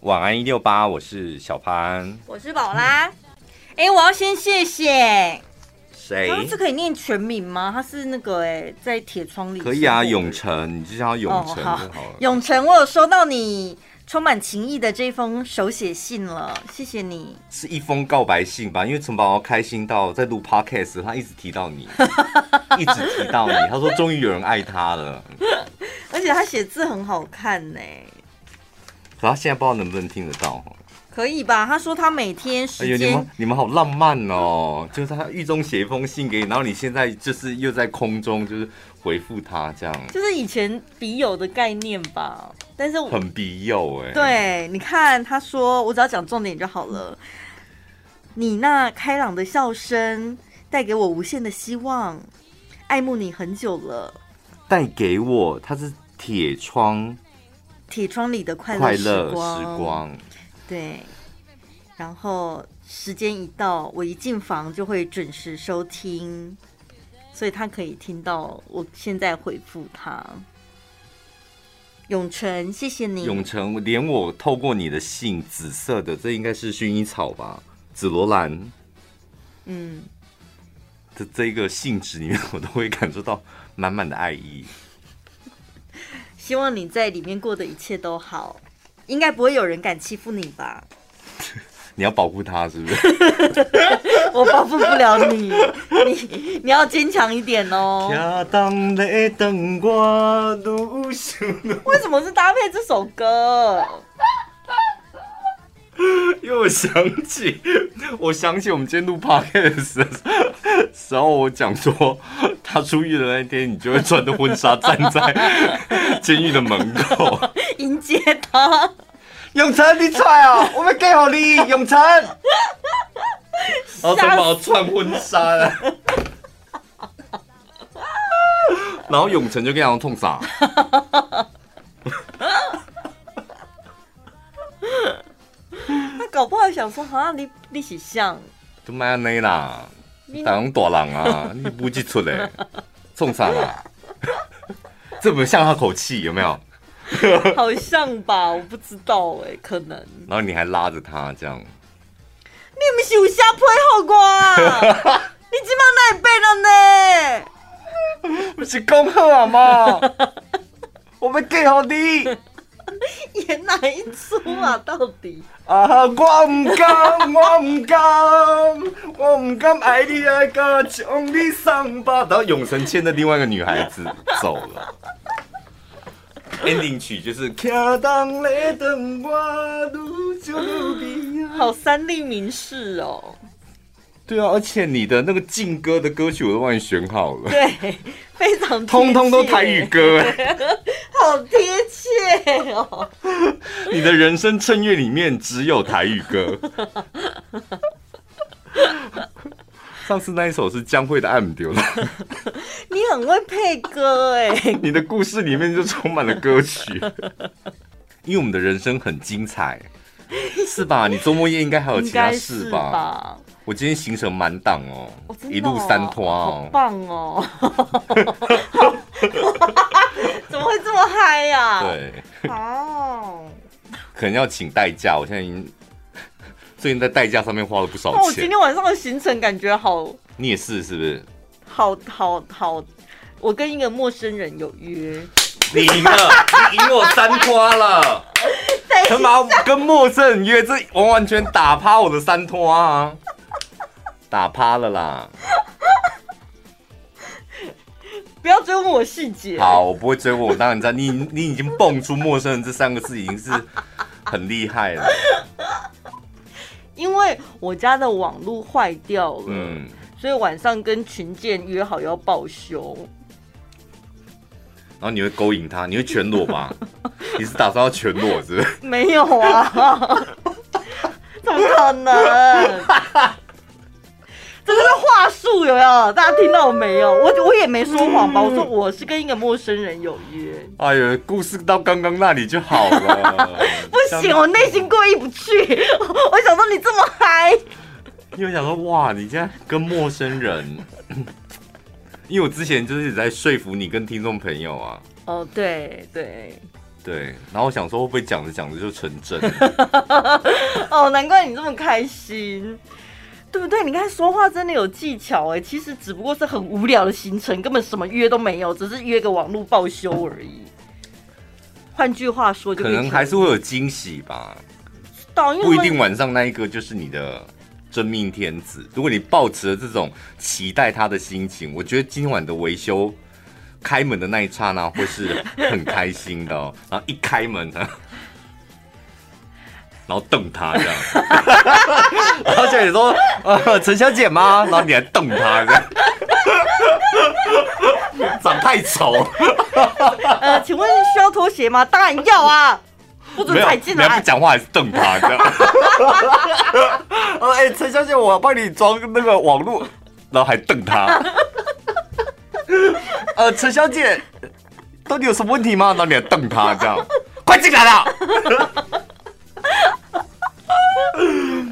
晚安一六八，我是小潘，我是宝拉。哎、欸，我要先谢谢谁？他是可以念全名吗？他是那个哎、欸，在铁窗里可以啊，永成，你就叫他永成就好了。哦、永成，我有收到你充满情意的这封手写信了，谢谢你。是一封告白信吧？因为陈宝宝开心到在录 podcast，他一直提到你，一直提到你。他说终于有人爱他了，而且他写字很好看呢。可他现在不知道能不能听得到。可以吧？他说他每天时间、哎，你们你们好浪漫哦！就是他狱中写一封信给你，然后你现在就是又在空中，就是回复他这样，就是以前笔友的概念吧。但是很笔友哎。对，你看他说，我只要讲重点就好了。你那开朗的笑声带给我无限的希望，爱慕你很久了。带给我，他是铁窗。铁窗里的快乐时光，时光，对。然后时间一到，我一进房就会准时收听，所以他可以听到我现在回复他。永成，谢谢你。永成，连我透过你的信，紫色的，这应该是薰衣草吧？紫罗兰。嗯。这这一个信纸里面，我都会感受到满满的爱意。希望你在里面过的一切都好，应该不会有人敢欺负你吧？你要保护他是不是？我保护不了你，你你要坚强一点哦。为什么是搭配这首歌？因为我想起，我想起我们今天录 podcast 的时候，我讲说他出狱的那一天，你就会穿着婚纱站在 监狱的门口迎接他。永成，你出来哦，我们给好你，永成。然后陈宝穿婚纱，然后永成就跟他痛傻。搞不好想说，好像你你是像，都卖安尼啦，当大人啊，你不记出来，冲啥啦？这不像他口气有没有？好像吧，我不知道哎，可能。然后你还拉着他这样，你有没有想配好我啊？你今晚哪里背了呢？不是恭贺啊吗？我们给好你。演哪一出啊？到底啊！我唔敢，我唔敢，我唔敢爱你爱到将你伤疤。然后永成牵着另外一个女孩子走了。Ending 曲就是。好三立名士哦。对啊，而且你的那个劲歌的歌曲我都帮你选好了。对，非常通通都台语歌，好贴切哦。你的人生衬乐里面只有台语歌。上次那一首是江蕙的《爱唔丢》了。你很会配歌哎，你的故事里面就充满了歌曲。因为我们的人生很精彩，是吧？你周末夜应该还有其他事吧？我今天行程满档哦，一路三拖哦，好棒哦！怎么会这么嗨呀？对，哦，可能要请代驾。我现在已经 最近在代驾上面花了不少钱。我今天晚上的行程感觉好，你也是是不是？好好好，我跟一个陌生人有约。你呢？你赢我三拖了。陈毛跟陌生人约？这完完全打趴我的三拖啊！打趴了啦！不要追问我细节。好，我不会追问。我当然知道，你你已经蹦出“陌生人”这三个字，已经是很厉害了。因为我家的网络坏掉了，嗯，所以晚上跟群建约好要报修。然后你会勾引他，你会全裸吗？你是打算要全裸是不是？没有啊，怎么可能？这个是话术，有没有？大家听到没有？我我也没说谎吧？我说我是跟一个陌生人有约。哎呦，故事到刚刚那里就好了。不行，我内心过意不去。我想说你这么嗨，因为想说哇，你现在跟陌生人，因为我之前就是一直在说服你跟听众朋友啊。哦，对对，对，然后我想说会不会讲着讲着就成真？哦，难怪你这么开心，对不对？你看说话真的有技巧哎，其实只不过是很无聊的行程，根本什么约都没有，只是约个网络报修而已。换句话说就，可能还是会有惊喜吧。不一定晚上那一个就是你的真命天子。如果你抱持了这种期待他的心情，我觉得今晚的维修。开门的那一刹那会是很开心的哦，然后一开门呢，然后瞪他这样，然后小姐说：“呃，陈小姐吗？”然后你还瞪他这样，长太丑。呃，请问需要拖鞋吗？当然要啊，不准踩进来。你还不讲话还是瞪他这样？哦，哎，陈小姐，我帮你装那个网络，然后还瞪他。呃，陈小姐，到底有什么问题吗？然后你还瞪他，这样，快进来了。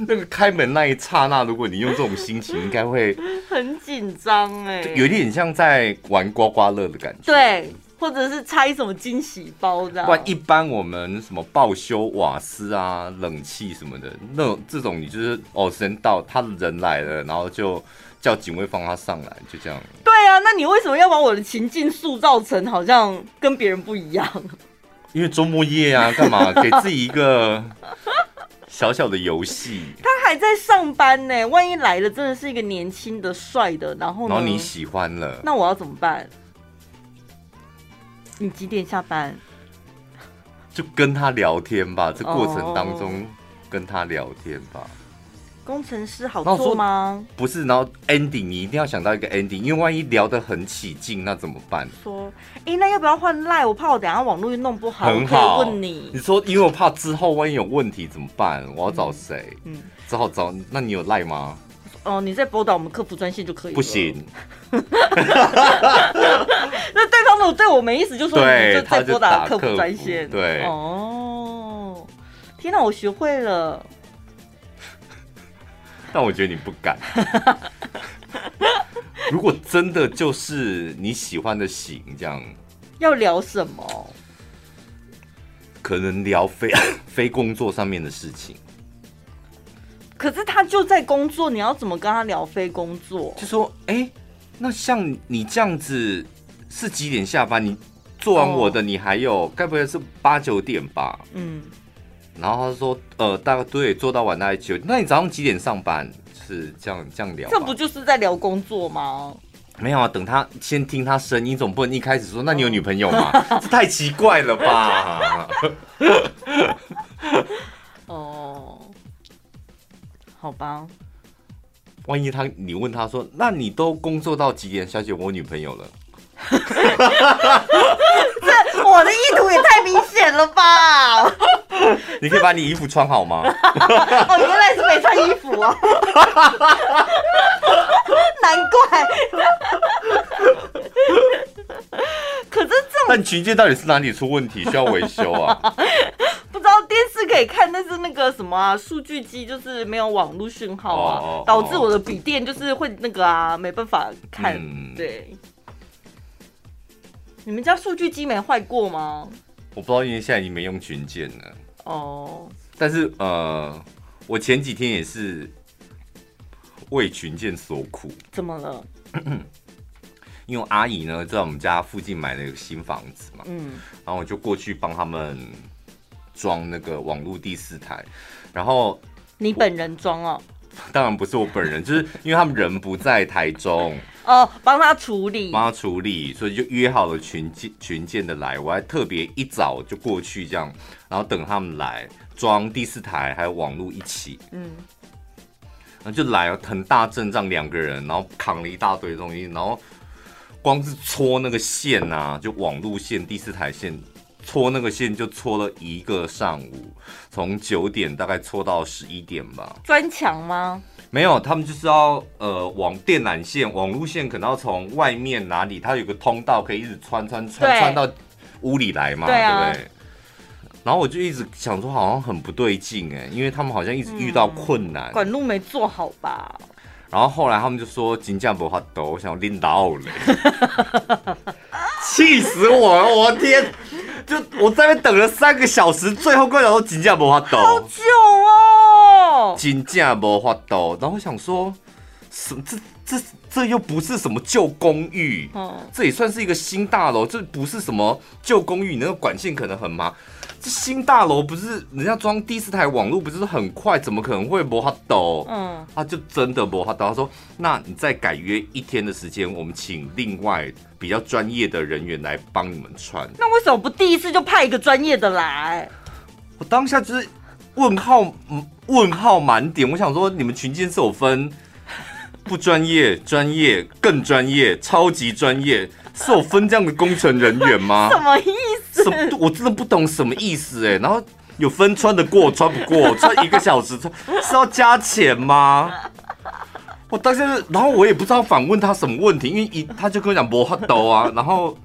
那个开门那一刹那，如果你用这种心情，应该会 很紧张哎，有点像在玩刮刮乐的感觉。对，或者是拆什么惊喜包这样。不然一般我们什么报修瓦斯啊、冷气什么的，那种这种你就是哦，时间到，他的人来了，然后就。叫警卫放他上来，就这样。对啊，那你为什么要把我的情境塑造成好像跟别人不一样？因为周末夜啊，干嘛给自己一个小小的游戏？他还在上班呢，万一来了真的是一个年轻的帅的，然后呢？然后你喜欢了，那我要怎么办？你几点下班？就跟他聊天吧，这过程当中跟他聊天吧。工程师好做吗？不是，然后 ending 你一定要想到一个 ending，因为万一聊得很起劲，那怎么办？说，哎、欸，那要不要换赖？我怕我等下网络又弄不好。很好，问你。你说，因为我怕之后万一有问题怎么办？我要找谁？嗯，只好找。那你有赖吗？哦，你在拨打我们客服专线就可以。不行。那对方如果对我没意思，就说你就在拨打客服专线。对。哦，天哪，我学会了。但我觉得你不敢。如果真的就是你喜欢的型，这样要聊什么？可能聊非非 工作上面的事情。可是他就在工作，你要怎么跟他聊非工作？就说，哎、欸，那像你这样子是几点下班？你做完我的，你还有该不会是八九点吧？嗯。然后他说：“呃，大概对，做到晚大概九。那你早上几点上班？是这样这样聊？这不就是在聊工作吗？没有啊，等他先听他声音，总不能一开始说，那你有女朋友吗？这太奇怪了吧？哦，好吧。万一他你问他说，那你都工作到几点？小姐，我女朋友了。”这 我的意图也太明显了吧！你可以把你衣服穿好吗？哦，原来是没穿衣服啊！难怪。可是这种……但群建到底是哪里出问题，需要维修啊？不知道电视可以看，但是那个什么啊，数据机就是没有网络讯号啊，哦、导致我的笔电就是会那个啊，没办法看。嗯、对。你们家数据机没坏过吗？我不知道，因为现在已经没用群建了。哦。Oh. 但是呃，我前几天也是为群建所苦。怎么了？因为阿姨呢在我们家附近买了一个新房子嘛。嗯。然后我就过去帮他们装那个网络第四台，然后你本人装哦？当然不是我本人，就是因为他们人不在台中。哦，帮他处理，帮他处理，所以就约好了群建群建的来，我还特别一早就过去这样，然后等他们来装第四台还有网络一起，嗯，然后就来了很大阵仗两个人，然后扛了一大堆东西，然后光是搓那个线啊，就网路线第四台线，搓那个线就搓了一个上午，从九点大概搓到十一点吧。砖墙吗？没有，他们就是要呃，网电缆线、网路线，可能要从外面哪里，它有个通道可以一直穿穿穿穿到屋里来嘛，对，不对？然后我就一直想说，好像很不对劲哎，因为他们好像一直遇到困难，嗯、管路没做好吧？然后后来他们就说金匠不发抖，我想拎到嘞，气死我了！我天，就我在那边等了三个小时，最后关头都真正无法抖，好久哦，真正无法抖。然后我想说，什么这这这又不是什么旧公寓，哦，这也算是一个新大楼，这不是什么旧公寓，你那个管线可能很麻。这新大楼不是人家装第四台网络不是很快，怎么可能会磨哈抖？嗯，他就真的磨哈抖。他说：“那你再改约一天的时间，我们请另外比较专业的人员来帮你们穿。”那为什么不第一次就派一个专业的来？我当下就是问号，问号满点。我想说，你们群建是有分 不专业、专业、更专业、超级专业，是有分这样的工程人员吗？什么意思？什么？我真的不懂什么意思哎。然后有分穿得过穿不过，穿一个小时穿是要加钱吗？我当时，然后我也不知道反问他什么问题，因为一他就跟我讲无法度啊。然后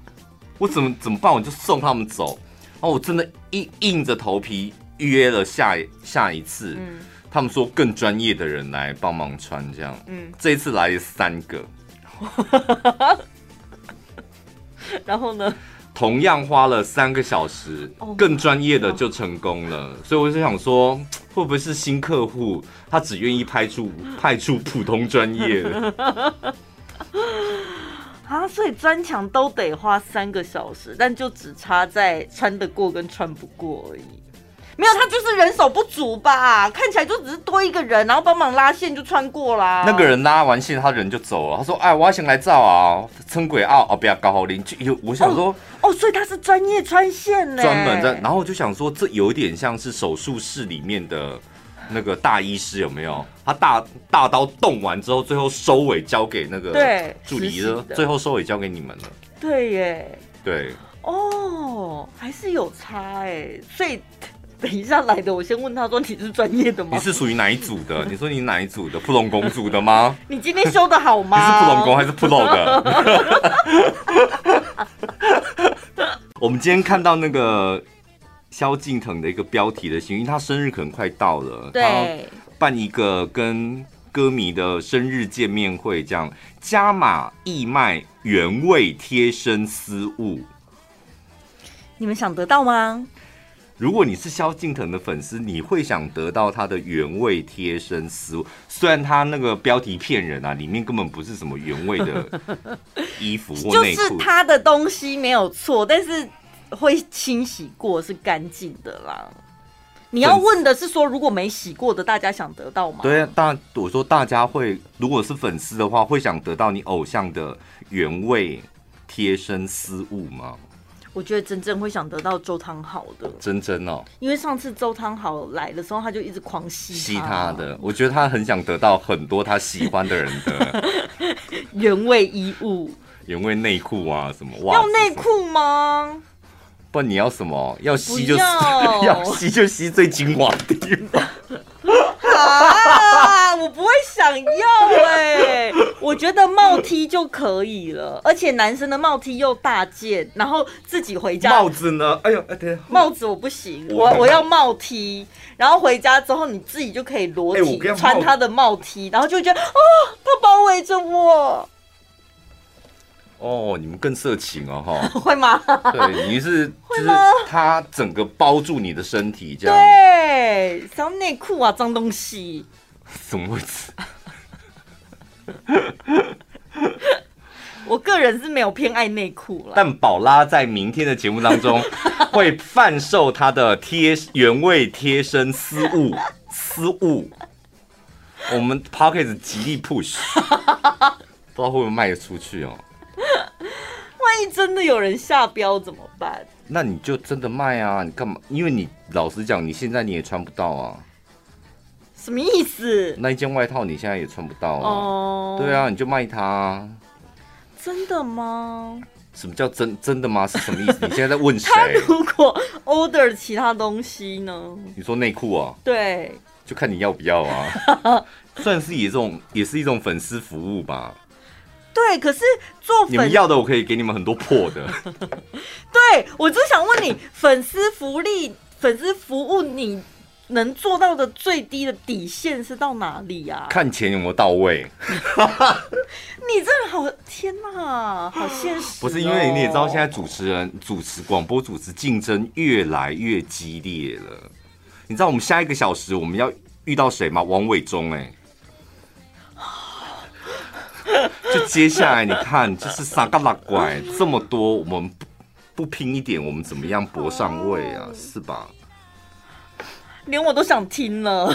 我怎么怎么办？我就送他们走。然后我真的硬硬着头皮约了下下一次。嗯，他们说更专业的人来帮忙穿这样。嗯，这一次来三个。然后呢？同样花了三个小时，更专业的就成功了。所以我就想说，会不会是新客户，他只愿意派出派出普通专业的？啊，所以专墙都得花三个小时，但就只差在穿得过跟穿不过而已。没有，他就是人手不足吧？看起来就只是多一个人，然后帮忙拉线就穿过啦。那个人拉完线，他人就走了。他说：“哎，我要先来照啊，撑轨啊，哦，不要搞好邻居。”有，我想说哦，哦，所以他是专业穿线呢，专门的。然后我就想说，这有点像是手术室里面的那个大医师有没有？他大大刀动完之后，最后收尾交给那个助理了，最后收尾交给你们了。对耶，对哦，还是有差哎，所以。等一下来的，我先问他说：“你是专业的吗？你是属于哪一组的？你说你哪一组的？普龙公主的吗？你今天修的好吗？你是普龙公还是普龙的？我们今天看到那个萧敬腾的一个标题的新闻，因为他生日可能快到了，对，办一个跟歌迷的生日见面会，这样加码义卖原味贴身私物，你们想得到吗？如果你是萧敬腾的粉丝，你会想得到他的原味贴身丝袜。虽然他那个标题骗人啊，里面根本不是什么原味的 衣服或内裤。就是他的东西没有错，但是会清洗过，是干净的啦。你要问的是说，如果没洗过的，大家想得到吗？对啊，大我说大家会，如果是粉丝的话，会想得到你偶像的原味贴身丝物吗？我觉得真正会想得到周汤好的，真真哦，因为上次周汤好来的时候，他就一直狂吸吸他的。我觉得他很想得到很多他喜欢的人的 原味衣物、原味内裤啊，什么袜要内裤吗？不，你要什么？要吸就 要，要吸就吸最精华的地方。啊！我不会想要哎、欸，我觉得帽 T 就可以了，而且男生的帽 T 又大件，然后自己回家。帽子呢？哎呦，哎对，帽子我不行，我我要帽 T，然后回家之后你自己就可以裸体穿他的帽 T，然后就觉得哦，他包围着我。哦，你们更色情哦，哈？会吗？对，你是 就是他整个包住你的身体这样。对，像内裤啊，脏东西。怎么位置？我个人是没有偏爱内裤了。但宝拉在明天的节目当中会贩售他的贴原味贴身丝物丝物，我们 p o c k e t 极力 push，不知道会不会卖得出去哦。万一真的有人下标怎么办？那你就真的卖啊！你干嘛？因为你老实讲，你现在你也穿不到啊。什么意思？那一件外套你现在也穿不到啊。哦。对啊，你就卖它啊。真的吗？什么叫真真的吗？是什么意思？你现在在问谁？他如果 order 其他东西呢？你说内裤啊？对。就看你要不要啊。算是一种，也是一种粉丝服务吧。对，可是做粉你们要的，我可以给你们很多破的。对，我就想问你，粉丝福利、粉丝服务，你能做到的最低的底线是到哪里呀、啊？看钱有没有到位。你真的好天哪，好现实、哦。不是因为你也知道，现在主持人主持广播主持竞争越来越激烈了。你知道我们下一个小时我们要遇到谁吗？王伟忠哎。就接下来你看，就是三个拉怪这么多，我们不不拼一点，我们怎么样搏上位啊？是吧？连我都想听了，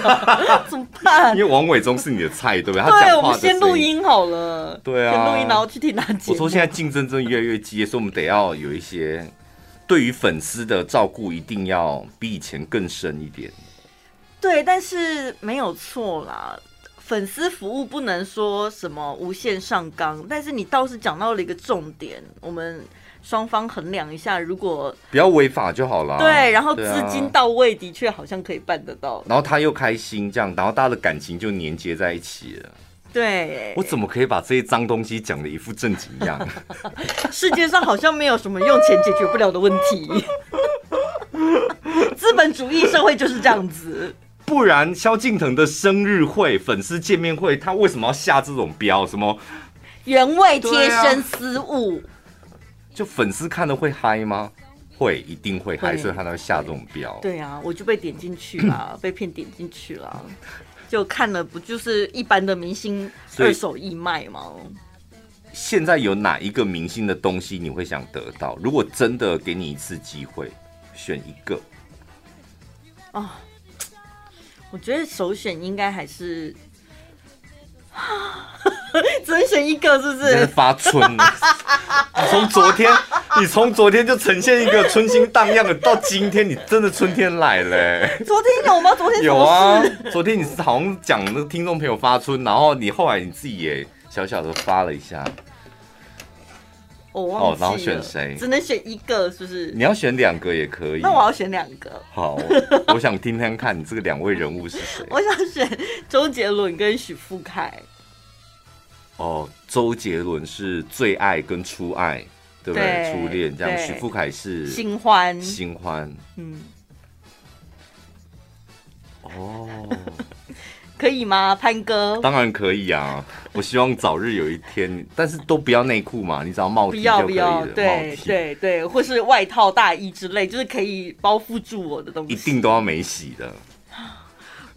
怎么办？因为王伟忠是你的菜，对不对？他对，我们先录音好了。对啊，先录音，然后去听他。我说现在竞争真的越来越激烈，所以我们得要有一些对于粉丝的照顾，一定要比以前更深一点。对，但是没有错啦。粉丝服务不能说什么无限上纲，但是你倒是讲到了一个重点，我们双方衡量一下，如果不要违法就好了。对，然后资金到位，的确好像可以办得到。然后他又开心，这样，然后大家的感情就连接在一起了。对，我怎么可以把这些脏东西讲的一副正经样？世界上好像没有什么用钱解决不了的问题，资本主义社会就是这样子。不然，萧敬腾的生日会、粉丝见面会，他为什么要下这种标？什么原味贴身私物？啊、就粉丝看了会嗨吗？会，一定会嗨，所以他才会下这种标。对啊，我就被点进去了，被骗点进去了，就看了，不就是一般的明星二手义卖吗？现在有哪一个明星的东西你会想得到？如果真的给你一次机会，选一个哦。我觉得首选应该还是，只能选一个，是不是？发春了，你从昨天，你从昨天就呈现一个春心荡漾的，到今天你真的春天来了、欸。昨天有吗？昨天有啊。昨天你是好像讲那个听众朋友发春，然后你后来你自己也小小的发了一下。我忘记了，哦，然后选谁？只能选一个，是不是？你要选两个也可以。那我要选两个。好，我想听听看你这个两位人物是谁。我想选周杰伦跟许富凯。哦，周杰伦是最爱跟初爱，对不对？对初恋这样。许富凯是新欢，新欢。嗯。哦。可以吗，潘哥？当然可以啊！我希望早日有一天，但是都不要内裤嘛，你只要帽 T 就可以了。对对对，或是外套、大衣之类，就是可以包覆住我的东西。一定都要没洗的？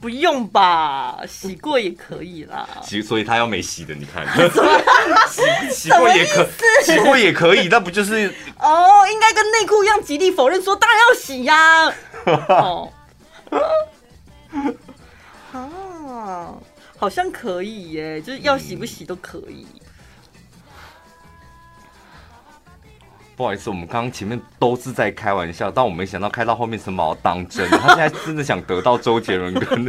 不用吧，洗过也可以啦。洗，所以他要没洗的，你看，洗洗过也可，洗过也可以，那不就是？哦，应该跟内裤一样，极力否认说当然要洗呀、啊。哦。好像可以耶，就是要洗不洗都可以。嗯、不好意思，我们刚刚前面都是在开玩笑，但我没想到开到后面是把我当真。他现在真的想得到周杰伦跟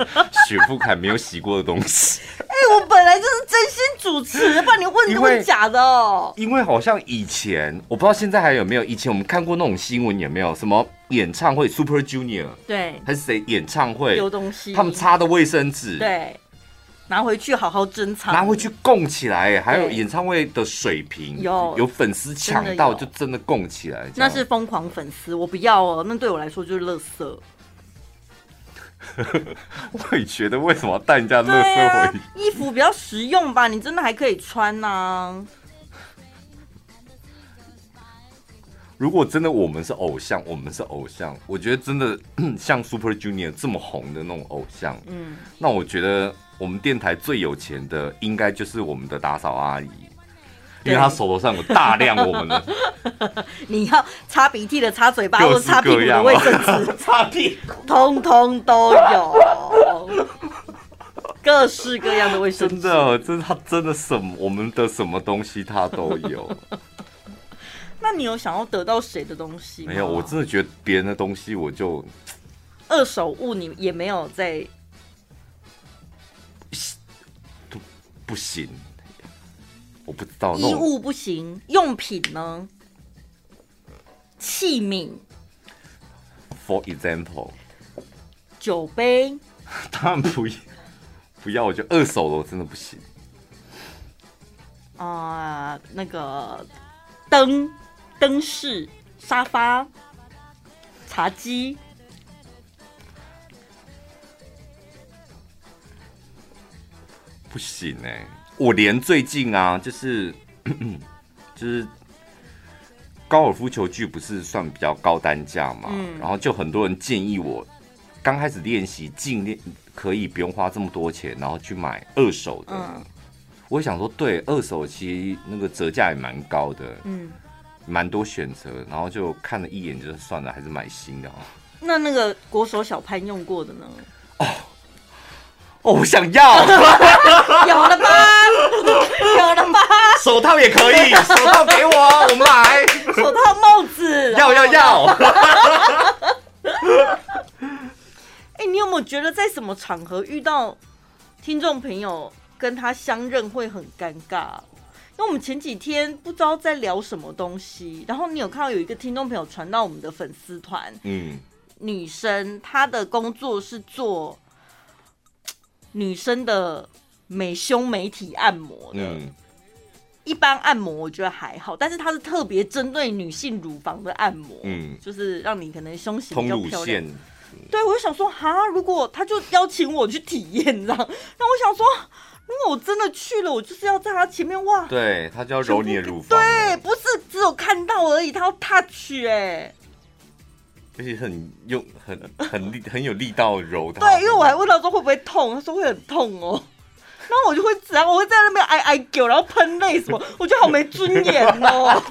许富凯没有洗过的东西。哎、欸，我本来就是真心主持，不然你问都是假的哦。因为好像以前我不知道现在还有没有，以前我们看过那种新闻，有没有什么？演唱会 Super Junior 对，还是谁演唱会丢东西？他们擦的卫生纸对，拿回去好好珍藏，拿回去供起来。还有演唱会的水平，有有粉丝抢到就真的供起来。那是疯狂粉丝，我不要哦，那对我来说就是垃圾。我也觉得为什么要带人家垃圾回去？衣服比较实用吧，你真的还可以穿呐、啊。如果真的我们是偶像，我们是偶像，我觉得真的 像 Super Junior 这么红的那种偶像，嗯，那我觉得我们电台最有钱的应该就是我们的打扫阿姨，因为她手头上有大量我们的，你要擦鼻涕的、擦嘴巴或擦屁股的卫生纸、擦屁股，通通都有，各式各样的卫生纸，真的，真的，他真的什么我们的什么东西他都有。那你有想要得到谁的东西吗？没有，我真的觉得别人的东西我就二手物，你也没有在不行，我不知道衣物不行，用品呢？器皿，For example，酒杯，当然不要，不要，我觉得二手的我真的不行。啊、呃，那个灯。灯饰、沙发、茶几，不行哎、欸，我连最近啊，就是 就是高尔夫球具不是算比较高单价嘛，嗯、然后就很多人建议我刚开始练习，尽练可以不用花这么多钱，然后去买二手的。嗯、我想说，对，二手其实那个折价也蛮高的，嗯，蛮多选择，然后就看了一眼，就算了，还是买新的哦。那那个国手小潘用过的呢？哦。哦，我想要，有了吧？有了吧？手套也可以，手套给我，我们来。手套、帽子，要要要。哎，你有没有觉得在什么场合遇到听众朋友跟他相认会很尴尬？因为我们前几天不知道在聊什么东西，然后你有看到有一个听众朋友传到我们的粉丝团，嗯，女生她的工作是做。女生的美胸美体按摩的，嗯、一般按摩我觉得还好，但是它是特别针对女性乳房的按摩，嗯，就是让你可能胸型比较漂亮。对，我就想说，哈，如果他就邀请我去体验，你知道？那我想说，如果我真的去了，我就是要在他前面哇，对，他就要揉你的乳房，对，不是只有看到而已，他要 touch 哎、欸。而且很用很很力很有力道揉它。对，因为我还问他说会不会痛，他说会很痛哦。然后我就会这样，我会在那边哀哀叫，然后喷泪什么，我觉得好没尊严哦。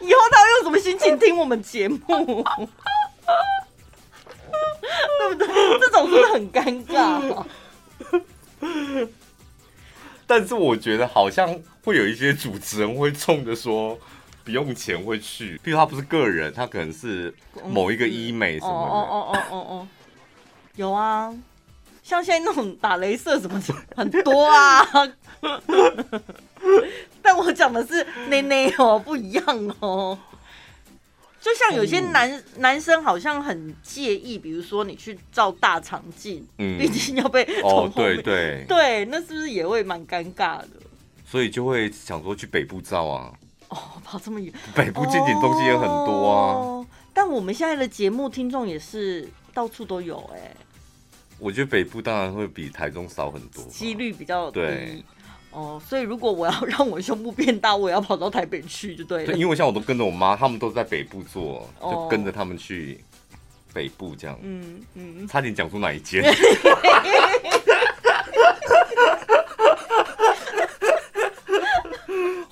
以后他要用什么心情听我们节目？对不对？这种是不是很尴尬？但是我觉得好像会有一些主持人会冲着说。不用钱会去，譬如他不是个人，他可能是某一个医美什么的。哦哦哦哦哦，有啊，像现在那种打镭射什么的很多啊。但我讲的是内内哦，不一样哦。就像有些男、嗯、男生好像很介意，比如说你去照大肠镜，嗯，毕竟要被哦，对对对，那是不是也会蛮尴尬的？所以就会想说去北部照啊。哦，跑这么远，北部近景东西也很多啊。哦、但我们现在的节目听众也是到处都有哎、欸。我觉得北部当然会比台中少很多，几率比较低。对，哦，所以如果我要让我胸部变大，我也要跑到台北去就对了。对，因为像我都跟着我妈，他们都在北部做，就跟着他们去北部这样。嗯嗯，嗯差点讲出哪一间。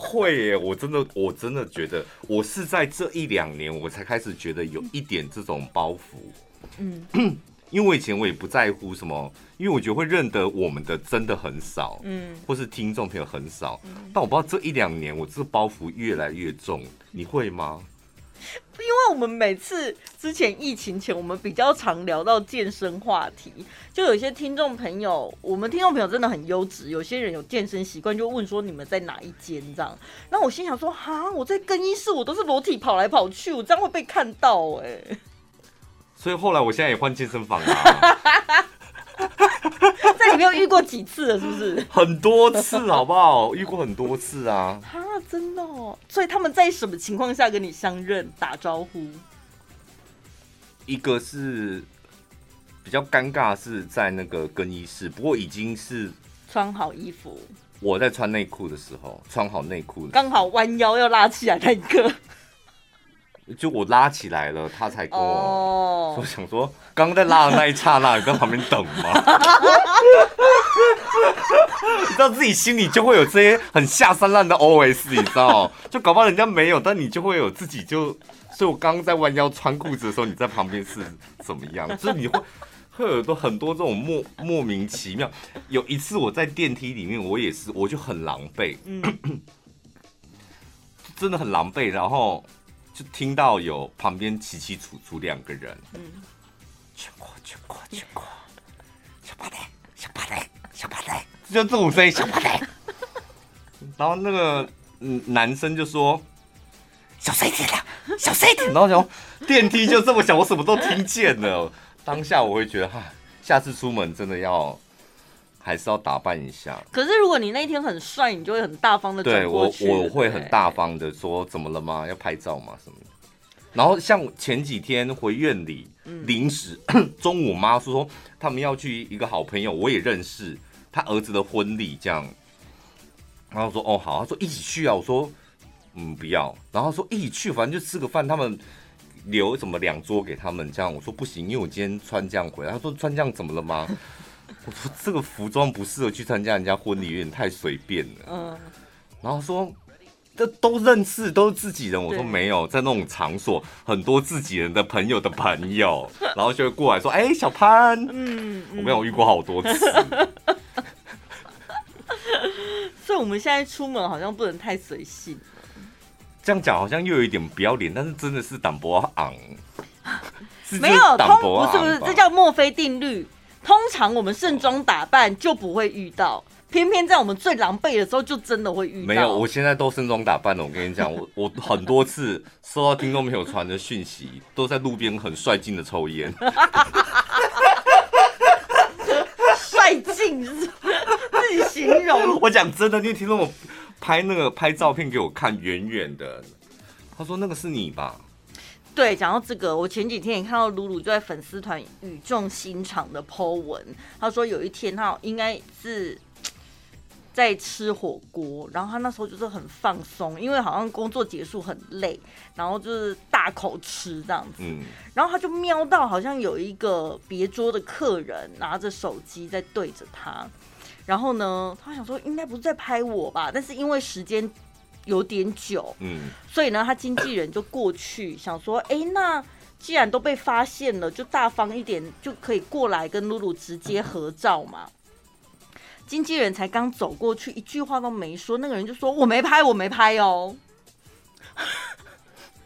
会耶，我真的，我真的觉得，我是在这一两年，我才开始觉得有一点这种包袱。嗯，因为我以前我也不在乎什么，因为我觉得会认得我们的真的很少，嗯，或是听众朋友很少。但我不知道这一两年，我这个包袱越来越重，你会吗？因为我们每次之前疫情前，我们比较常聊到健身话题，就有些听众朋友，我们听众朋友真的很优质，有些人有健身习惯，就问说你们在哪一间这样。那我心想说，哈，我在更衣室，我都是裸体跑来跑去，我这样会被看到哎、欸。所以后来我现在也换健身房了、啊。在里面有遇过几次了，是不是？很多次，好不好？遇过很多次啊！啊，真的哦。所以他们在什么情况下跟你相认、打招呼？一个是比较尴尬，是在那个更衣室，不过已经是穿好衣服。我在穿内裤的时候，穿好内裤，刚好弯腰要拉起来那一刻。就我拉起来了，他才跟我。Oh. 我想说，刚刚在拉的那一刹那，你在旁边等吗？你知道自己心里就会有这些很下三滥的 OS，你知道？就搞不好人家没有，但你就会有自己就。所以我刚刚在弯腰穿裤子的时候，你在旁边是怎么样？就是你会会有多很多这种莫莫名其妙。有一次我在电梯里面，我也是，我就很狼狈，嗯、真的很狼狈，然后。就听到有旁边起起楚楚两个人，嗯，全国全国全国，小巴雷小巴雷小巴雷，就这种声音小巴雷。然后那个嗯男生就说小声一点啦，小声一点。然后就电梯就这么小，我什么都听见了。当下我会觉得哈，下次出门真的要。还是要打扮一下。可是如果你那一天很帅，你就会很大方的对我，我会很大方的说，怎么了吗？要拍照吗？什么的？然后像前几天回院里，临、嗯、时 中午妈说说他们要去一个好朋友，我也认识他儿子的婚礼，这样。然后说哦好，他说一起去啊，我说嗯不要。然后说一起去，反正就吃个饭，他们留什么两桌给他们这样。我说不行，因为我今天穿这样回来。他说穿这样怎么了吗？我说 这个服装不适合去参加人家婚礼，有点太随便了。嗯。然后说。这都认识，都是自己人。我说没有，在那种场所，很多自己人的朋友的朋友，然后就会过来说：“哎、欸，小潘。嗯”嗯，我没有遇过好多次。所以我们现在出门好像不能太随性。这样讲好像又有一点不要脸，但是真的是胆薄昂。没有通，不是不是，这叫墨菲定律。通常我们盛装打扮就不会遇到。偏偏在我们最狼狈的时候，就真的会遇到。没有，我现在都盛装打扮了。我跟你讲，我 我很多次收到听众朋友传的讯息，都在路边很率劲的抽烟。率劲是自己形容。我讲真的，因为听众我拍那个拍照片给我看，远远的，他说那个是你吧？对，讲到这个，我前几天也看到露露就在粉丝团语重心长的 po 文，他说有一天他应该是。在吃火锅，然后他那时候就是很放松，因为好像工作结束很累，然后就是大口吃这样子。嗯，然后他就瞄到好像有一个别桌的客人拿着手机在对着他，然后呢，他想说应该不是在拍我吧，但是因为时间有点久，嗯，所以呢，他经纪人就过去想说，哎，那既然都被发现了，就大方一点，就可以过来跟露露直接合照嘛。经纪人才刚走过去，一句话都没说，那个人就说：“我没拍，我没拍哦。”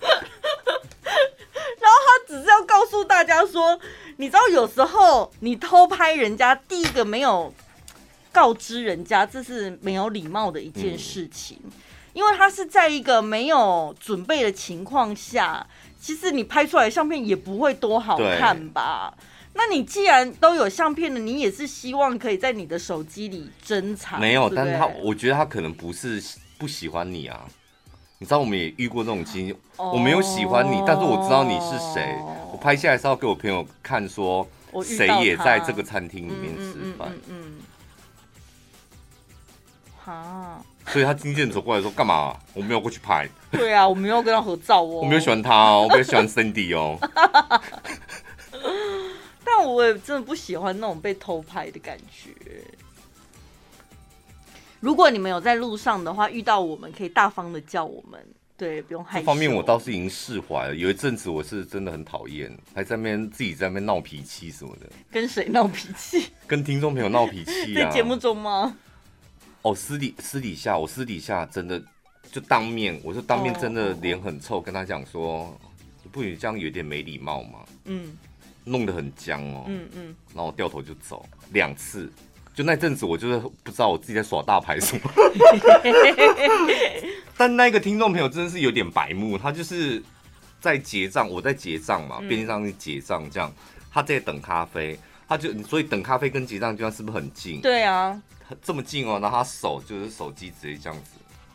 然后他只是要告诉大家说：“你知道，有时候你偷拍人家，第一个没有告知人家，这是没有礼貌的一件事情，嗯、因为他是在一个没有准备的情况下，其实你拍出来的相片也不会多好看吧。”那你既然都有相片了，你也是希望可以在你的手机里珍藏？没有，对对，但是他我觉得他可能不是不喜欢你啊。你知道我们也遇过这种情形，我没有喜欢你，但是我知道你是谁。我拍下来是要给我朋友看，说谁也在这个餐厅里面吃饭。嗯，嗯，好。所以他经纪人走过来说：“干嘛？我没有过去拍。”对啊，我没有跟他合照哦。我没有喜欢他哦，我比较喜欢 Cindy 哦。但我也真的不喜欢那种被偷拍的感觉。如果你们有在路上的话，遇到我们可以大方的叫我们，对，不用害羞。这方面我倒是已经释怀了。有一阵子我是真的很讨厌，还在那边自己在那边闹脾气什么的。跟谁闹脾气？跟听众朋友闹脾气啊？在节目中吗？哦，私底私底下，我私底下真的就当面，我就当面真的脸很臭，跟他讲说，你不许这样有点没礼貌嘛？嗯。弄得很僵哦，嗯嗯，然后我掉头就走两次，就那阵子我就是不知道我自己在耍大牌什么，但那个听众朋友真的是有点白目，他就是在结账，我在结账嘛，便利商店结账这样，他在等咖啡，他就所以等咖啡跟结账地方是不是很近？对啊，这么近哦，然后他手就是手机直接这样子，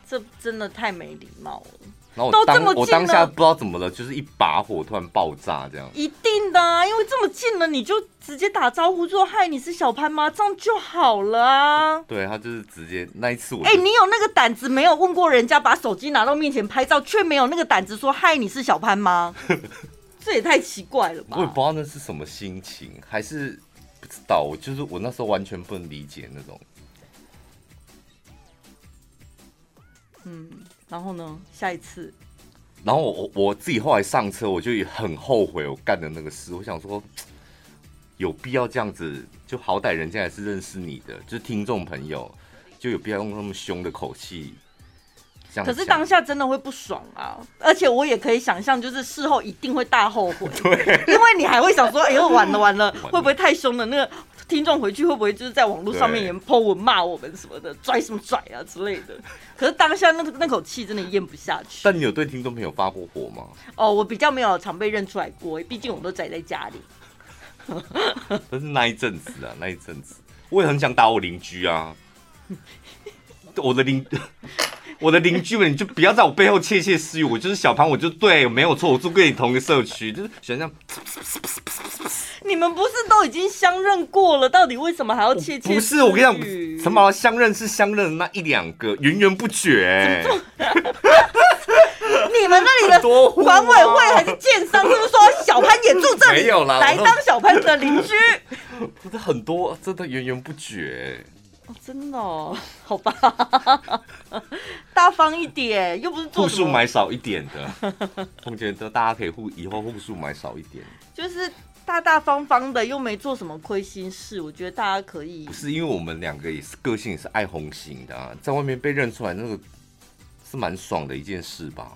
这真的太没礼貌了。然后我当我当下不知道怎么了，就是一把火突然爆炸这样。一定的啊，因为这么近了，你就直接打招呼说“嗨，你是小潘吗？”这样就好了啊。对，他就是直接那一次我。哎、欸，你有那个胆子没有问过人家把手机拿到面前拍照，却没有那个胆子说“嗨，你是小潘吗？” 这也太奇怪了吧！我也不知道那是什么心情，还是不知道。我就是我那时候完全不能理解那种。嗯。然后呢？下一次，然后我我我自己后来上车，我就也很后悔我干的那个事。我想说，有必要这样子？就好歹人家也是认识你的，就是听众朋友，就有必要用那么凶的口气这样。可是当下真的会不爽啊！而且我也可以想象，就是事后一定会大后悔。对，因为你还会想说，哎呦，完了完了，会不会太凶了？那个。听众回去会不会就是在网络上面也 po 文骂我们什么的，拽什么拽啊之类的？可是当下那个那口气真的咽不下去。但你有对听众朋友发过火吗？哦，我比较没有常被认出来过，毕竟我们都宅在家里。但 是那一阵子啊，那一阵子，我也很想打我邻居啊。我的邻，我的邻居们，你就不要在我背后窃窃私语。我就是小潘，我就对，没有错，我住跟你同一个社区，就是喜欢这样。你们不是都已经相认过了？到底为什么还要窃窃？不是，我跟你讲，陈宝相认是相认的那一两个，源源不绝。你们那里的管委会还是建商，是不是说小潘也住这里？没有啦，来当小潘的邻居。真的很多，真的源源不绝。哦，真的哦，好吧，大方一点，又不是做户数买少一点的，我觉得大家可以户以后户数买少一点，就是大大方方的，又没做什么亏心事，我觉得大家可以。不是因为我们两个也是个性也是爱红型的啊，在外面被认出来，那个是蛮爽的一件事吧？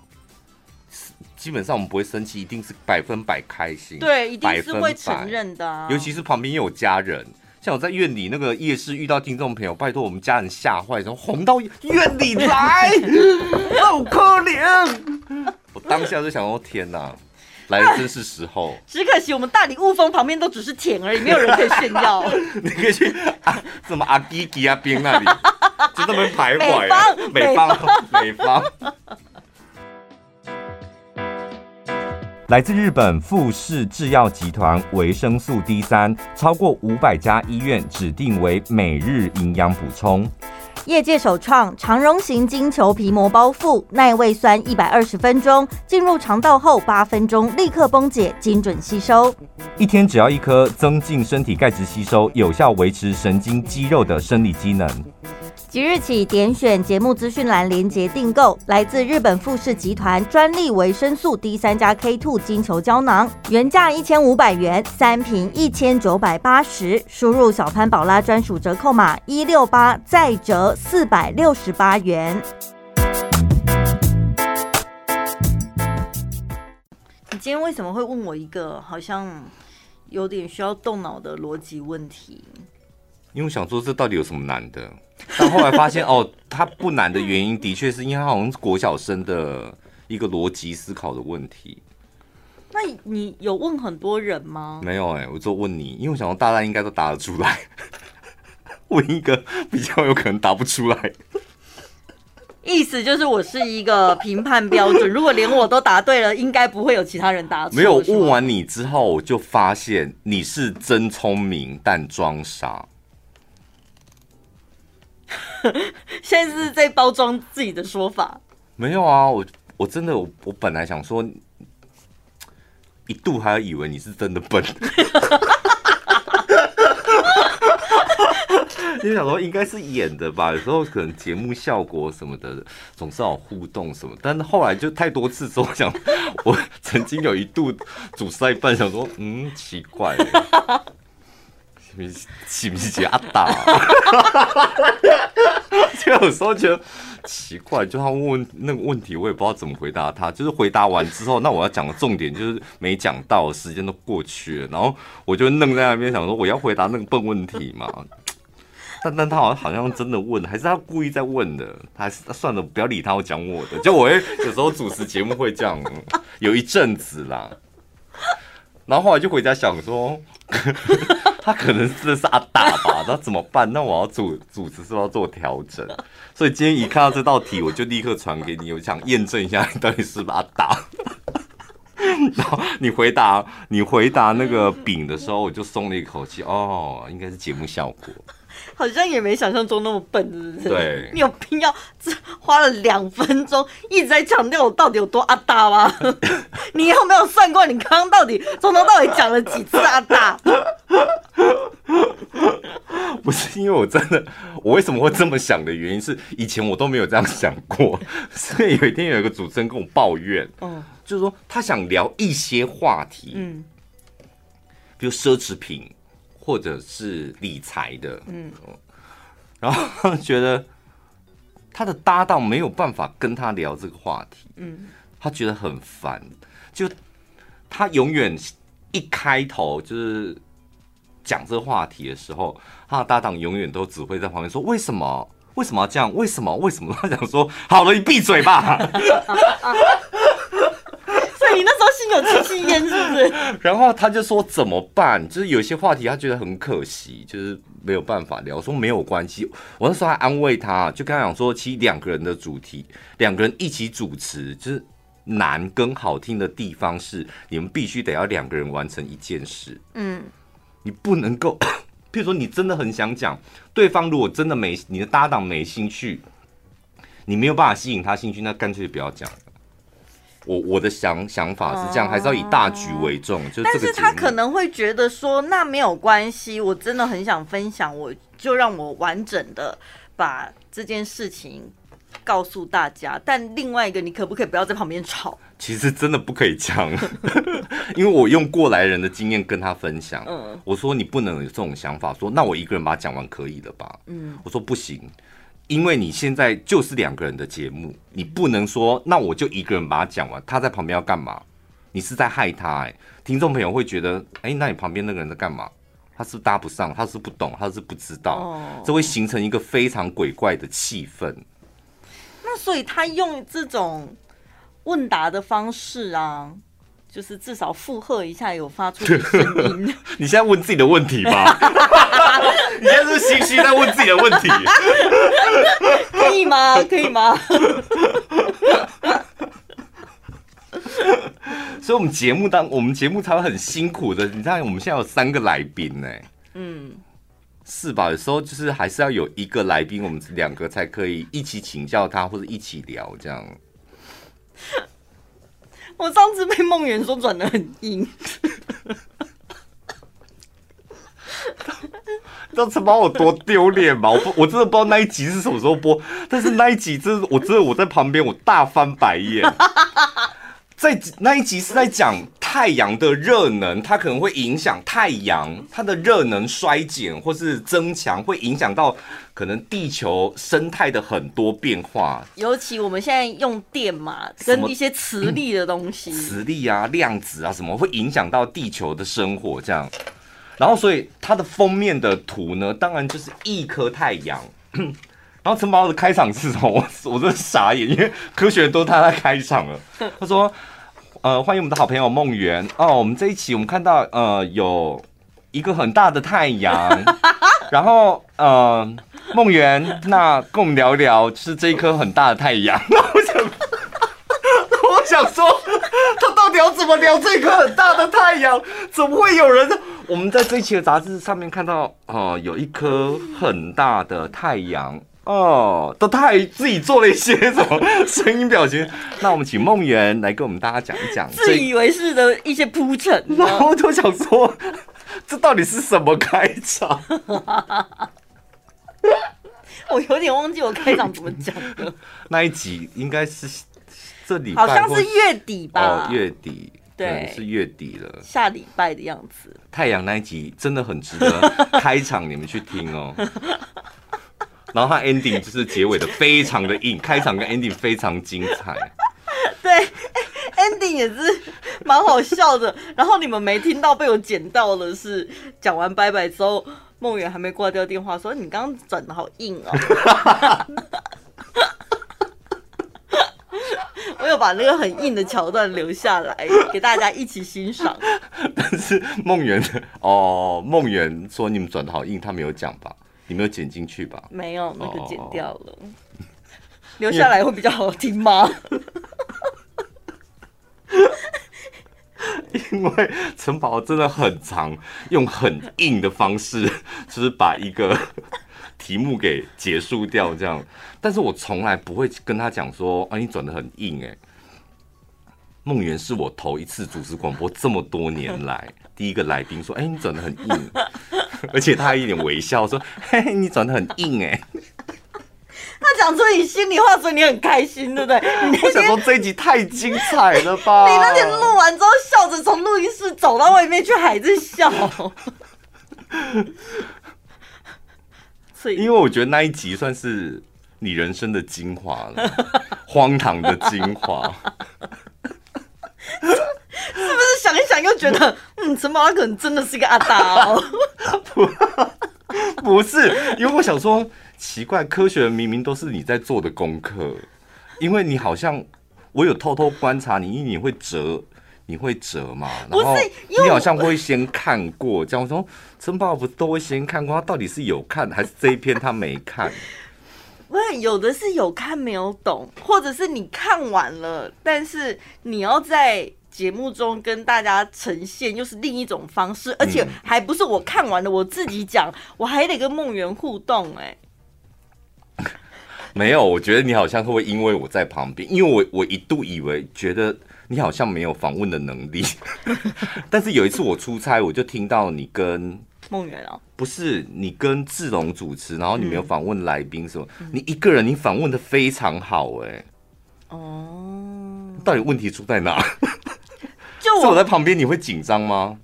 基本上我们不会生气，一定是百分百开心，对，一定是会承认的啊，尤其是旁边又有家人。像我在院里那个夜市遇到听众朋友，拜托我们家人吓坏，然后红到院里来，好可怜。我当下就想说：天哪，来的真是时候。只可惜我们大理雾峰旁边都只是舔而已，没有人可以炫耀。你可以去啊，什么阿基吉阿边那里，就那边徘徊。美方，美方，美方。来自日本富士制药集团维生素 D 三，超过五百家医院指定为每日营养补充。业界首创长溶型金球皮膜包覆，耐胃酸一百二十分钟，进入肠道后八分钟立刻崩解，精准吸收。一天只要一颗，增进身体钙质吸收，有效维持神经肌肉的生理机能。即日起点选节目资讯栏连结订购，来自日本富士集团专利维生素 D 三加 K two 金球胶囊，原价一千五百元，三瓶一千九百八十，输入小潘宝拉专属折扣码一六八，再折四百六十八元。你今天为什么会问我一个好像有点需要动脑的逻辑问题？因为我想说，这到底有什么难的？但后来发现，哦，他不难的原因，的确是因为他好像是国小生的一个逻辑思考的问题。那你有问很多人吗？没有哎、欸，我就问你，因为我想说大家应该都答得出来。问一个比较有可能答不出来。意思就是我是一个评判标准，如果连我都答对了，应该不会有其他人答错。没有问完你之后，我就发现你是真聪明，但装傻。现在是在包装自己的说法。没有啊，我我真的我我本来想说，一度还以为你是真的笨。因为想说应该是演的吧，有时候可能节目效果什么的总是好互动什么，但是后来就太多次之后，想我曾经有一度主持一半，想说嗯奇怪。是不是叫阿达？就有时候觉得奇怪，就他问那个问题，我也不知道怎么回答他。就是回答完之后，那我要讲的重点就是没讲到，时间都过去了，然后我就愣在那边想说，我要回答那个笨问题嘛？但但他好像好像真的问，还是他故意在问的？还是算了，不要理他，我讲我的。就我会有时候主持节目会这样，有一阵子啦。然后后来就回家想说。他可能真的是阿达吧？那怎么办？那我要组 组织是不是要做调整？所以今天一看到这道题，我就立刻传给你，我想验证一下你到底是不是阿达。然后你回答你回答那个饼的时候，我就松了一口气。哦，应该是节目效果。好像也没想象中那么笨，是不是？对，你有必要这花了两分钟一直在强调我到底有多阿大吗？你有没有算过你刚刚到底从头到尾讲了几次阿大？不是因为我真的，我为什么会这么想的原因是，以前我都没有这样想过。所以有一天有一个主持人跟我抱怨，嗯，就是说他想聊一些话题，嗯，比如奢侈品。或者是理财的，嗯，然后觉得他的搭档没有办法跟他聊这个话题，嗯，他觉得很烦，就他永远一开头就是讲这个话题的时候，他的搭档永远都只会在旁边说：“为什么？为什么要这样？为什么？为什么？”他想说：“好了，你闭嘴吧。”你那时候心有戚戚焉，是不是？然后他就说怎么办？就是有些话题他觉得很可惜，就是没有办法聊。我说没有关系，我那时候还安慰他，就跟他讲说，其实两个人的主题，两个人一起主持，就是难跟好听的地方是，你们必须得要两个人完成一件事。嗯，你不能够，譬如说你真的很想讲，对方如果真的没你的搭档没兴趣，你没有办法吸引他兴趣，那干脆不要讲。我我的想想法是这样，还是要以大局为重。就但是他可能会觉得说，那没有关系，我真的很想分享，我就让我完整的把这件事情告诉大家。但另外一个，你可不可以不要在旁边吵？其实真的不可以这样，因为我用过来人的经验跟他分享。嗯，我说你不能有这种想法，说那我一个人把它讲完可以了吧？嗯，我说不行。因为你现在就是两个人的节目，你不能说那我就一个人把它讲完，他在旁边要干嘛？你是在害他哎、欸！听众朋友会觉得，哎、欸，那你旁边那个人在干嘛？他是搭不上，他是不懂，他是不知道，哦、这会形成一个非常鬼怪的气氛。那所以他用这种问答的方式啊。就是至少附和一下，有发出声音。你现在问自己的问题吧？你现在是心虚在问自己的问题？可以吗？可以吗？所以，我们节目当我们节目才会很辛苦的。你看，我们现在有三个来宾呢。嗯，是吧？有时候就是还是要有一个来宾，我们两个才可以一起请教他，或者一起聊这样。我上次被梦圆说转的很硬，这次把我多丢脸吧！我不，我真的不知道那一集是什么时候播，但是那一集真，我真的我在旁边，我大翻白眼。在那一集是在讲太阳的热能，它可能会影响太阳它的热能衰减或是增强，会影响到可能地球生态的很多变化。尤其我们现在用电嘛，跟一些磁力的东西，磁力啊、量子啊什么，会影响到地球的生活这样。然后，所以它的封面的图呢，当然就是一颗太阳。然后城堡的开场是什么？我我真的傻眼，因为科学人都他在开场了。他说。呃，欢迎我们的好朋友梦圆哦。我们这一期我们看到呃有一个很大的太阳，然后呃梦圆，那跟我们聊一聊，就是这一颗很大的太阳。那 我想，我想说，他到底要怎么聊这颗很大的太阳？怎么会有人？我们在这一期的杂志上面看到，哦、呃，有一颗很大的太阳。哦，都他还自己做了一些什么声音表情？那我们请梦圆来跟我们大家讲一讲自以为是的一些铺陈。然后就想说，这到底是什么开场？我有点忘记我开场怎么讲的。那一集应该是这礼拜，好像是月底吧？哦，月底，对，是月底了，下礼拜的样子。太阳那一集真的很值得开场，你们去听哦。然后他 ending 就是结尾的非常的硬，开场跟 ending 非常精彩。对，ending 也是蛮好笑的。然后你们没听到被我剪到的是讲完拜拜之后，梦圆还没挂掉电话，说你刚刚转的好硬哦。我有把那个很硬的桥段留下来给大家一起欣赏。但是梦圆哦，梦圆说你们转的好硬，他没有讲吧？你没有剪进去吧？没有，那个剪掉了。Oh. 留下来会比较好听吗？因为城堡真的很长，用很硬的方式，就是把一个题目给结束掉，这样。但是我从来不会跟他讲说：“啊，你转的很硬。”哎，梦圆是我头一次主持广播这么多年来 第一个来宾说：“哎，你转得很硬。” 而且他还一点微笑说：“嘿 嘿，你转得很硬哎。”他讲出你心里话，所以你很开心，对不对？我想说这一集太精彩了吧！你那天录完之后，笑着从录音室走到外面去，还在笑。所以，因为我觉得那一集算是你人生的精华了，荒唐的精华。想一想又觉得，嗯，陈宝他可能真的是一个阿达哦？不，不是，因为我想说，奇怪，科学明明都是你在做的功课，因为你好像我有偷偷观察你，因为你会折你会折嘛？然后你好像会先看过，这样我说陈宝不都会先看过，他到底是有看还是这一篇他没看？不是，有的是有看没有懂，或者是你看完了，但是你要在节目中跟大家呈现，又是另一种方式，而且还不是我看完了我自己讲，我还得跟梦圆互动哎、欸。没有，我觉得你好像会因为我在旁边，因为我我一度以为觉得你好像没有访问的能力，但是有一次我出差，我就听到你跟。梦圆哦，不是你跟志龙主持，然后你没有访问来宾什么？嗯、你一个人你访问的非常好哎、欸。哦，到底问题出在哪？就我，我在旁边，你会紧张吗？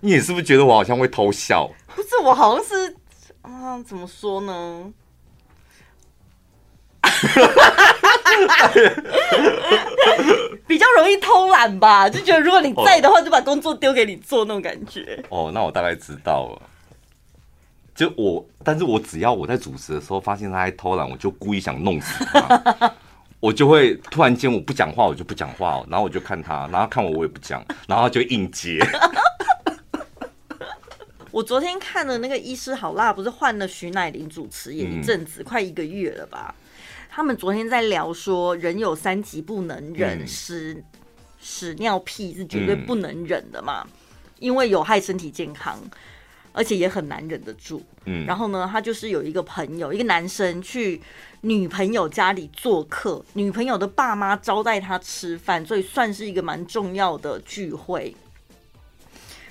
你也是不是觉得我好像会偷笑？不是，我好像是啊，怎么说呢？比较容易偷懒吧，就觉得如果你在的话，就把工作丢给你做那种感觉。哦，那我大概知道了。就我，但是我只要我在主持的时候发现他在偷懒，我就故意想弄死他。我就会突然间我不讲话，我就不讲话，然后我就看他，然后看我我也不讲，然后他就硬接。我昨天看的那个《医师好辣》，不是换了徐乃麟主持也一阵子，嗯、快一个月了吧？他们昨天在聊说，人有三急不能忍，屎、嗯、屎尿屁是绝对不能忍的嘛，嗯、因为有害身体健康，而且也很难忍得住。嗯，然后呢，他就是有一个朋友，一个男生去女朋友家里做客，女朋友的爸妈招待他吃饭，所以算是一个蛮重要的聚会。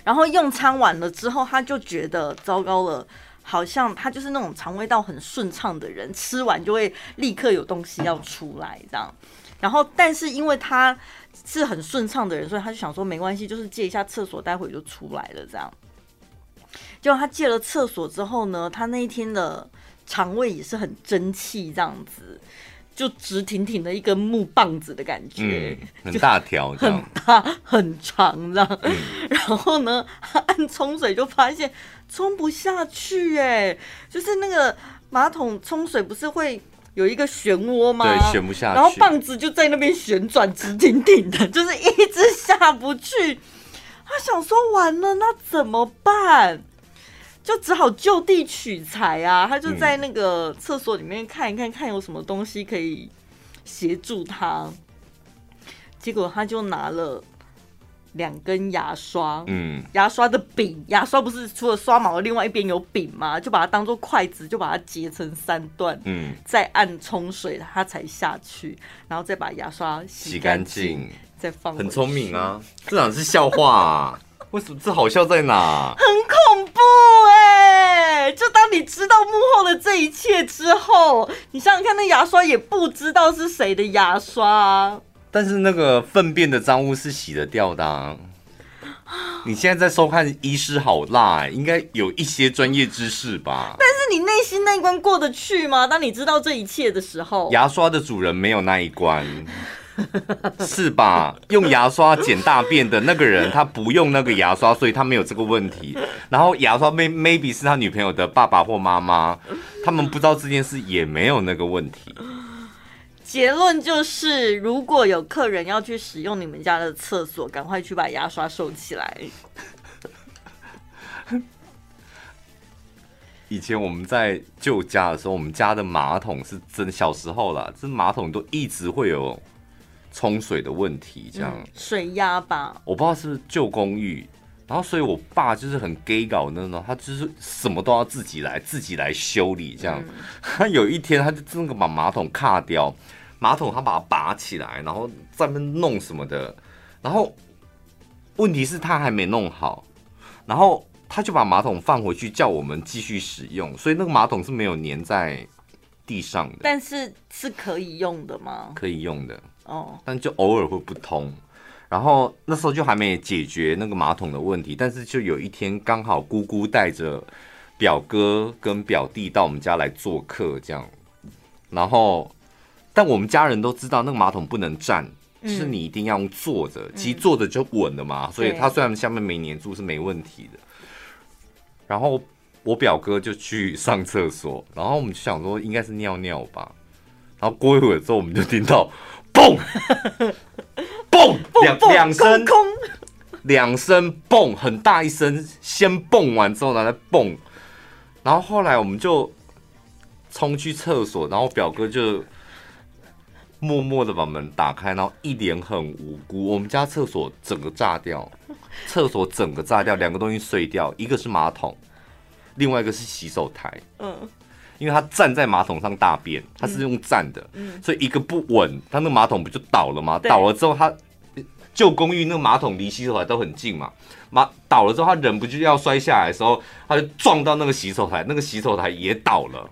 然后用餐完了之后，他就觉得糟糕了。好像他就是那种肠胃道很顺畅的人，吃完就会立刻有东西要出来这样。然后，但是因为他是很顺畅的人，所以他就想说没关系，就是借一下厕所，待会就出来了这样。结果他借了厕所之后呢，他那一天的肠胃也是很争气这样子。就直挺挺的一根木棒子的感觉，嗯、很大条，很大很长这样。嗯、然后呢，他按冲水就发现冲不下去，哎，就是那个马桶冲水不是会有一个漩涡吗？对，旋不下去。然后棒子就在那边旋转，直挺挺的，就是一直下不去。他想说完了，那怎么办？就只好就地取材啊，他就在那个厕所里面看一看，看有什么东西可以协助他。结果他就拿了两根牙刷，嗯，牙刷的柄，牙刷不是除了刷毛的另外一边有柄吗？就把它当做筷子，就把它截成三段，嗯，再按冲水，它才下去，然后再把牙刷洗干净，再放。很聪明啊，这哪是笑话啊？为什么这好笑在哪？很恐怖哎、欸！就当你知道幕后的这一切之后，你想想看，那牙刷也不知道是谁的牙刷。但是那个粪便的脏污是洗得掉的、啊。你现在在收看《医师好辣》，应该有一些专业知识吧？但是你内心那一关过得去吗？当你知道这一切的时候，牙刷的主人没有那一关。是吧？用牙刷捡大便的那个人，他不用那个牙刷，所以他没有这个问题。然后牙刷 may maybe 是他女朋友的爸爸或妈妈，他们不知道这件事，也没有那个问题。结论就是，如果有客人要去使用你们家的厕所，赶快去把牙刷收起来。以前我们在旧家的时候，我们家的马桶是真小时候啦，这马桶都一直会有。冲水的问题，这样、嗯、水压吧，我不知道是不是旧公寓，然后所以我爸就是很 gay 搞那种，他就是什么都要自己来，自己来修理这样。嗯、他有一天他就真的把马桶卡掉，马桶他把它拔起来，然后在那弄什么的，然后问题是他还没弄好，然后他就把马桶放回去，叫我们继续使用，所以那个马桶是没有粘在地上的，但是是可以用的吗？可以用的。哦，但就偶尔会不通，然后那时候就还没解决那个马桶的问题，但是就有一天刚好姑姑带着表哥跟表弟到我们家来做客，这样，然后但我们家人都知道那个马桶不能站，嗯、是你一定要坐着，其实坐着就稳了嘛，嗯、所以它虽然下面没粘住是没问题的。然后我表哥就去上厕所，然后我们就想说应该是尿尿吧，然后过一会儿之后我们就听到。嘣！嘣！不两两声两声蹦，很大一声，先蹦完之后呢再蹦，然后后来我们就冲去厕所，然后表哥就默默的把门打开，然后一脸很无辜。我们家厕所整个炸掉，厕所整个炸掉，两个东西碎掉，一个是马桶，另外一个是洗手台。嗯，因为他站在马桶上大便，他是用站的，嗯，所以一个不稳，他那马桶不就倒了吗？倒了之后他。旧公寓那个马桶离洗手台都很近嘛，马倒了之后，他人不就要摔下来的时候，他就撞到那个洗手台，那个洗手台也倒了。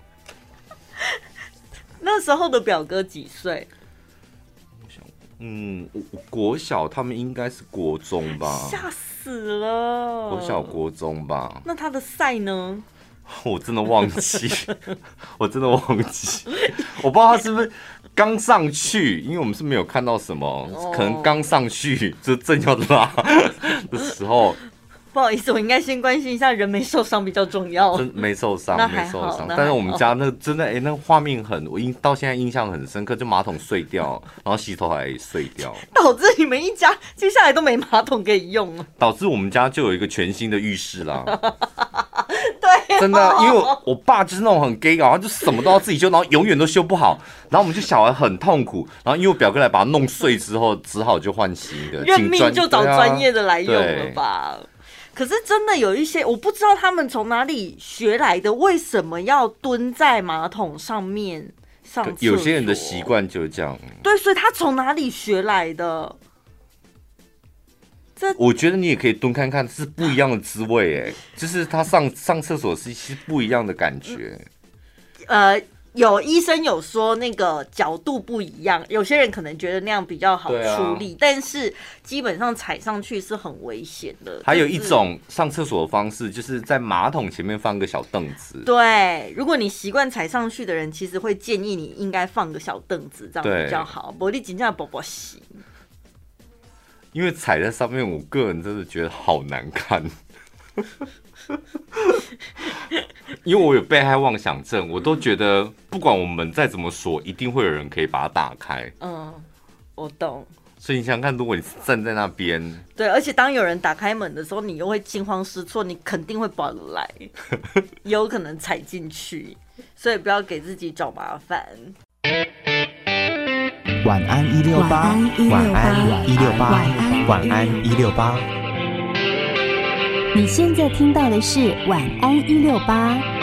那时候的表哥几岁？我想，嗯，国小他们应该是国中吧？吓死了！国小国中吧？那他的赛呢？我真的忘记，我真的忘记，我不知道他是不是。刚上去，因为我们是没有看到什么，哦、可能刚上去就正要拉的时候。不好意思，我应该先关心一下人没受伤比较重要。真没受伤，没受伤。但是我们家那真的，哎、欸，那画面很，我印到现在印象很深刻，就马桶碎掉，然后洗头还碎掉，导致你们一家接下来都没马桶可以用了。导致我们家就有一个全新的浴室啦。对，真的，因为我我爸就是那种很 gay 啊，他就什么都要自己修，然后永远都修不好，然后我们就小孩很痛苦，然后因为我表哥来把它弄碎之后，只好就换新的，认命就找专业的来用了吧。可是真的有一些，我不知道他们从哪里学来的，为什么要蹲在马桶上面上厕所？有些人的习惯就是这样。对，所以他从哪里学来的？这我觉得你也可以蹲看看，是不一样的滋味哎，就是他上上厕所是是不一样的感觉。呃，有医生有说那个角度不一样，有些人可能觉得那样比较好处理，啊、但是基本上踩上去是很危险的。还有一种上厕所的方式，就是在马桶前面放个小凳子。对，如果你习惯踩上去的人，其实会建议你应该放个小凳子，这样比较好。玻璃紧张的宝宝洗。因为踩在上面，我个人真的觉得好难看。因为我有被害妄想症，我都觉得不管我们再怎么说，一定会有人可以把它打开。嗯，我懂。所以你想想看，如果你站在那边，对，而且当有人打开门的时候，你又会惊慌失措，你肯定会跑来，有可能踩进去，所以不要给自己找麻烦。晚安一六八，晚安一六八，晚安一六八。你现在听到的是晚安一六八。